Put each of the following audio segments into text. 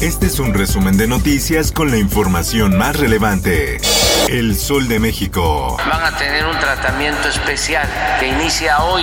Este es un resumen de noticias con la información más relevante. El Sol de México. Van a tener un tratamiento especial que inicia hoy.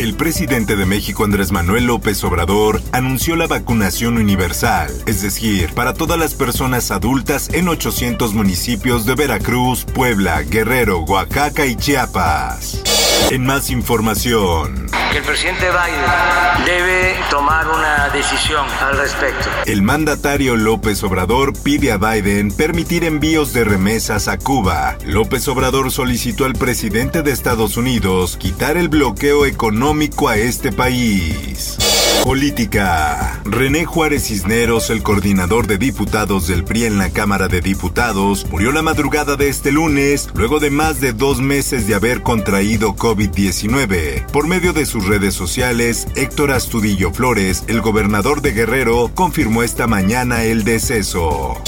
El presidente de México, Andrés Manuel López Obrador, anunció la vacunación universal, es decir, para todas las personas adultas en 800 municipios de Veracruz, Puebla, Guerrero, Oaxaca y Chiapas. En más información. Que el presidente Biden debe tomar una decisión al respecto. El mandatario López Obrador pide a Biden permitir envíos de remesas a Cuba. López Obrador solicitó al presidente de Estados Unidos quitar el bloqueo económico a este país. Política. René Juárez Cisneros, el coordinador de diputados del PRI en la Cámara de Diputados, murió la madrugada de este lunes, luego de más de dos meses de haber contraído COVID-19. Por medio de sus redes sociales, Héctor Astudillo Flores, el gobernador de Guerrero, confirmó esta mañana el deceso.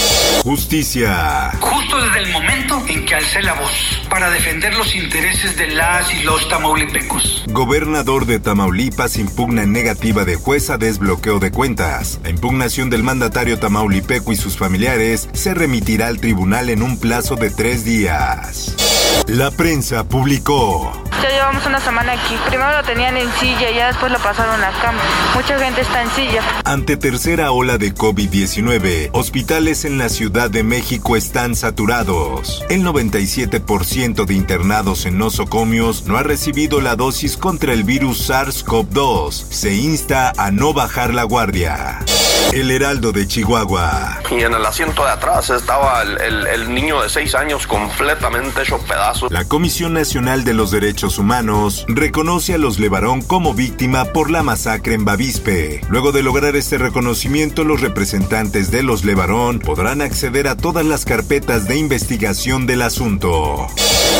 Justicia. Justo desde el momento en que alcé la voz para defender los intereses de las y los tamaulipecos. Gobernador de Tamaulipas impugna negativa de juez a desbloqueo de cuentas. La impugnación del mandatario tamaulipeco y sus familiares se remitirá al tribunal en un plazo de tres días. La prensa publicó. Ya llevamos una semana aquí. Primero lo tenían en silla y ya después lo pasaron a cama. Mucha gente está en silla. Ante tercera ola de COVID-19, hospitales en la Ciudad de México están saturados. El 97% de internados en nosocomios no ha recibido la dosis contra el virus SARS-CoV-2. Se insta a no bajar la guardia. El Heraldo de Chihuahua. Y en el asiento de atrás estaba el, el- el niño de 6 años completamente hecho pedazos. La Comisión Nacional de los Derechos Humanos reconoce a los Levarón como víctima por la masacre en Bavispe. Luego de lograr este reconocimiento, los representantes de los Levarón podrán acceder a todas las carpetas de investigación del asunto.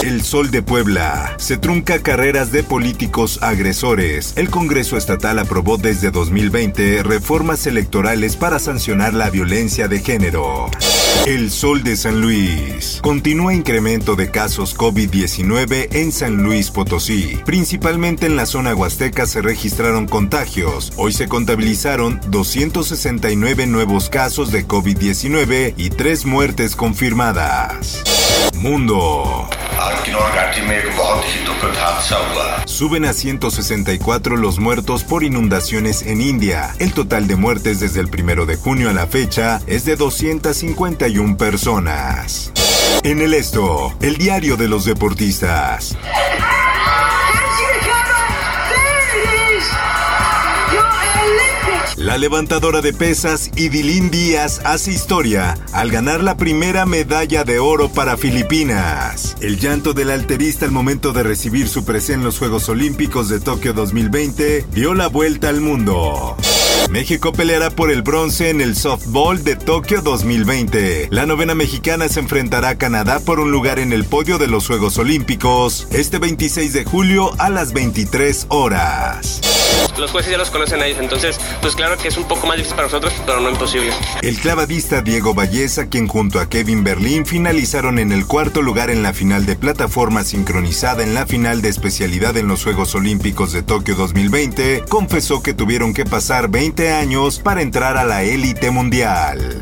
El Sol de Puebla. Se trunca carreras de políticos agresores. El Congreso Estatal aprobó desde 2020 reformas electorales para sancionar la violencia de género. El Sol de San Luis. Continúa incremento de casos COVID-19 en San Luis Potosí. Principalmente en la zona huasteca se registraron contagios. Hoy se contabilizaron 269 nuevos casos de COVID-19 y 3 muertes confirmadas. Mundo. Suben a 164 los muertos por inundaciones en India. El total de muertes desde el primero de junio a la fecha es de 251 personas. En el esto, el diario de los deportistas. La levantadora de pesas Idilín Díaz hace historia al ganar la primera medalla de oro para Filipinas. El llanto del alterista al momento de recibir su presea en los Juegos Olímpicos de Tokio 2020 dio la vuelta al mundo. México peleará por el bronce en el softball de Tokio 2020. La novena mexicana se enfrentará a Canadá por un lugar en el podio de los Juegos Olímpicos este 26 de julio a las 23 horas. Los jueces ya los conocen a ellos, entonces, pues claro que es un poco más difícil para nosotros, pero no imposible. El clavadista Diego Valleza, quien junto a Kevin Berlín finalizaron en el cuarto lugar en la final de plataforma sincronizada en la final de especialidad en los Juegos Olímpicos de Tokio 2020, confesó que tuvieron que pasar 20 años para entrar a la élite mundial.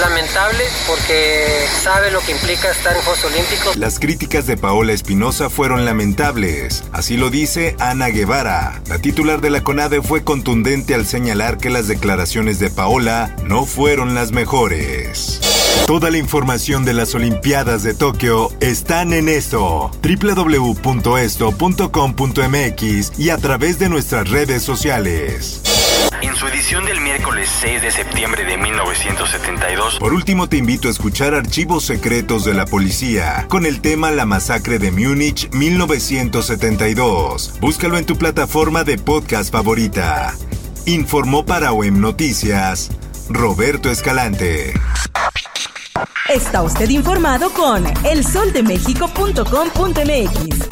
Lamentable porque sabe lo que implica estar en Juegos Olímpicos. Las críticas de Paola Espinosa fueron lamentables, así lo dice Ana Guevara. La titular de la CONADE fue contundente al señalar que las declaraciones de Paola no fueron las mejores. Toda la información de las Olimpiadas de Tokio están en esto, www.esto.com.mx y a través de nuestras redes sociales. En su edición del miércoles 6 de septiembre de 1972, Por último, te invito a escuchar Archivos Secretos de la Policía con el tema La Masacre de Múnich 1972. Búscalo en tu plataforma de podcast favorita. Informó para OEM Noticias Roberto Escalante. Está usted informado con elsoldemexico.com.mx.